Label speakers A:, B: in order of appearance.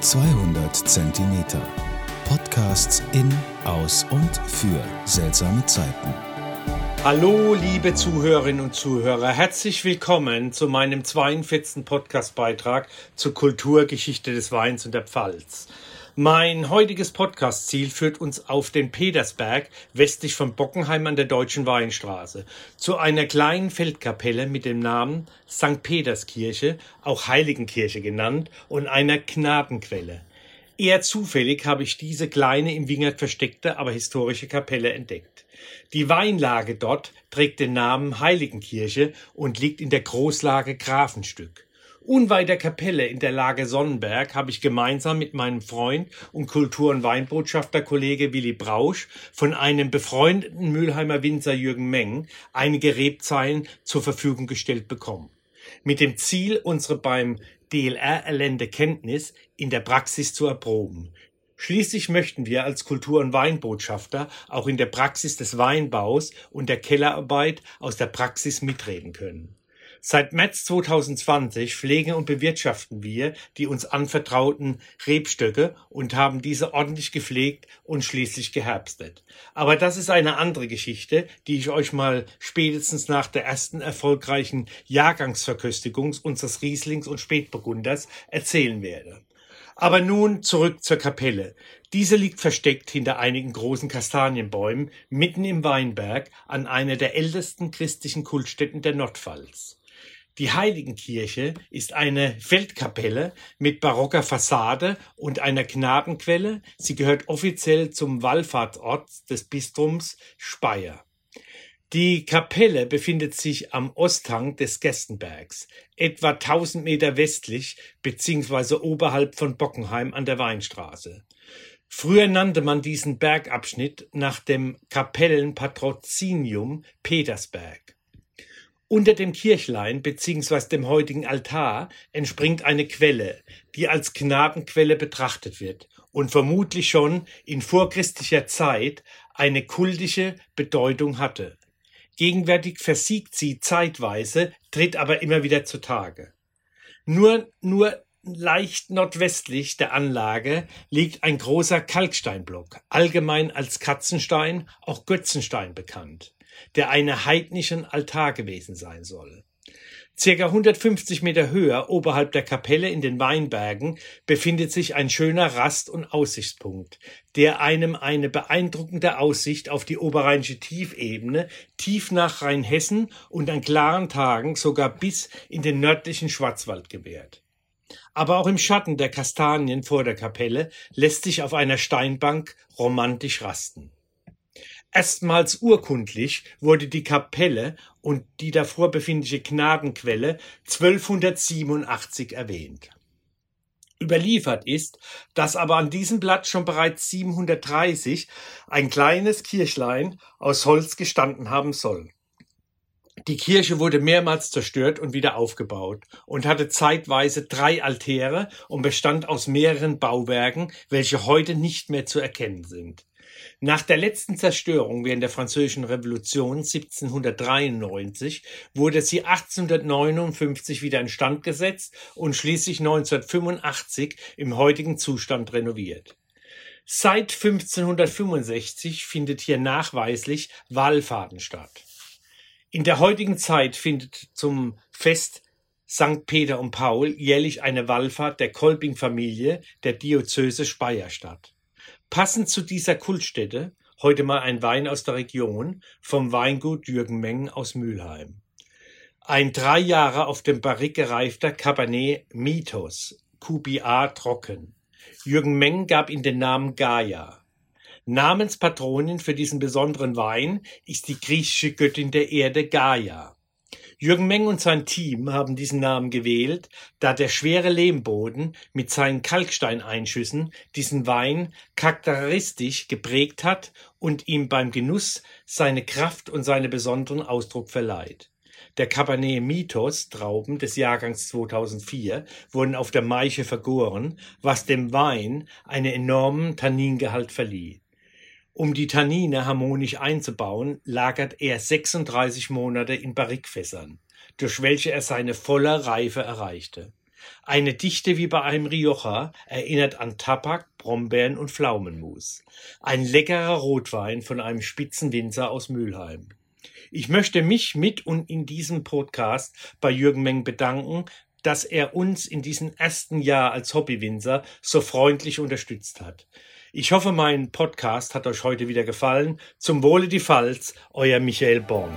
A: 200 Zentimeter. Podcasts in, aus und für seltsame Zeiten.
B: Hallo, liebe Zuhörerinnen und Zuhörer, herzlich willkommen zu meinem 42. Podcastbeitrag zur Kulturgeschichte des Weins und der Pfalz. Mein heutiges Podcast-Ziel führt uns auf den Petersberg westlich von Bockenheim an der Deutschen Weinstraße zu einer kleinen Feldkapelle mit dem Namen St. Peterskirche, auch Heiligenkirche genannt, und einer Gnadenquelle. Eher zufällig habe ich diese kleine im Wingert versteckte, aber historische Kapelle entdeckt. Die Weinlage dort trägt den Namen Heiligenkirche und liegt in der Großlage Grafenstück. Unweit der Kapelle in der Lage Sonnenberg habe ich gemeinsam mit meinem Freund und Kultur- und Weinbotschafter Kollege Willi Brausch von einem befreundeten Mülheimer Winzer Jürgen Meng einige Rebzeilen zur Verfügung gestellt bekommen. Mit dem Ziel, unsere beim DLR erlernte Kenntnis in der Praxis zu erproben. Schließlich möchten wir als Kultur- und Weinbotschafter auch in der Praxis des Weinbaus und der Kellerarbeit aus der Praxis mitreden können. Seit März 2020 pflegen und bewirtschaften wir die uns anvertrauten Rebstöcke und haben diese ordentlich gepflegt und schließlich geherbstet. Aber das ist eine andere Geschichte, die ich euch mal spätestens nach der ersten erfolgreichen Jahrgangsverköstigung unseres Rieslings und Spätburgunders erzählen werde. Aber nun zurück zur Kapelle. Diese liegt versteckt hinter einigen großen Kastanienbäumen mitten im Weinberg an einer der ältesten christlichen Kultstätten der Nordpfalz. Die Heiligenkirche ist eine Feldkapelle mit barocker Fassade und einer Gnadenquelle. Sie gehört offiziell zum Wallfahrtsort des Bistums Speyer. Die Kapelle befindet sich am Osthang des Gestenbergs, etwa 1000 Meter westlich bzw. oberhalb von Bockenheim an der Weinstraße. Früher nannte man diesen Bergabschnitt nach dem Kapellenpatrozinium Petersberg. Unter dem Kirchlein bzw. dem heutigen Altar entspringt eine Quelle, die als Gnadenquelle betrachtet wird und vermutlich schon in vorchristlicher Zeit eine kultische Bedeutung hatte. Gegenwärtig versiegt sie zeitweise, tritt aber immer wieder zutage. Nur, nur leicht nordwestlich der Anlage liegt ein großer Kalksteinblock, allgemein als Katzenstein, auch Götzenstein bekannt der eine heidnischen Altar gewesen sein soll. Circa 150 Meter höher oberhalb der Kapelle in den Weinbergen befindet sich ein schöner Rast- und Aussichtspunkt, der einem eine beeindruckende Aussicht auf die oberrheinische Tiefebene tief nach Rheinhessen und an klaren Tagen sogar bis in den nördlichen Schwarzwald gewährt. Aber auch im Schatten der Kastanien vor der Kapelle lässt sich auf einer Steinbank romantisch rasten. Erstmals urkundlich wurde die Kapelle und die davor befindliche Gnadenquelle 1287 erwähnt. Überliefert ist, dass aber an diesem Blatt schon bereits 730 ein kleines Kirchlein aus Holz gestanden haben soll. Die Kirche wurde mehrmals zerstört und wieder aufgebaut und hatte zeitweise drei Altäre und bestand aus mehreren Bauwerken, welche heute nicht mehr zu erkennen sind. Nach der letzten Zerstörung während der Französischen Revolution 1793 wurde sie 1859 wieder instand gesetzt und schließlich 1985 im heutigen Zustand renoviert. Seit 1565 findet hier nachweislich Wallfahrten statt. In der heutigen Zeit findet zum Fest St. Peter und Paul jährlich eine Wallfahrt der Kolping-Familie der Diözese Speyer statt. Passend zu dieser Kultstätte heute mal ein Wein aus der Region vom Weingut Jürgen Meng aus Mülheim. Ein drei Jahre auf dem Barrique gereifter Cabernet Mythos, QBA trocken. Jürgen Meng gab ihm den Namen Gaia. Namenspatronin für diesen besonderen Wein ist die griechische Göttin der Erde Gaia. Jürgen Meng und sein Team haben diesen Namen gewählt, da der schwere Lehmboden mit seinen Kalksteineinschüssen diesen Wein charakteristisch geprägt hat und ihm beim Genuss seine Kraft und seinen besonderen Ausdruck verleiht. Der Cabernet Mythos Trauben des Jahrgangs 2004 wurden auf der Maiche vergoren, was dem Wein einen enormen Tanningehalt verlieh. Um die Tannine harmonisch einzubauen, lagert er 36 Monate in Barrikfässern, durch welche er seine volle Reife erreichte. Eine Dichte wie bei einem Rioja erinnert an Tabak, Brombeeren und Pflaumenmus. Ein leckerer Rotwein von einem Spitzenwinzer aus Mülheim. Ich möchte mich mit und in diesem Podcast bei Jürgen Meng bedanken, dass er uns in diesem ersten Jahr als Hobbywinzer so freundlich unterstützt hat. Ich hoffe, mein Podcast hat euch heute wieder gefallen. Zum Wohle die Pfalz, euer Michael Born.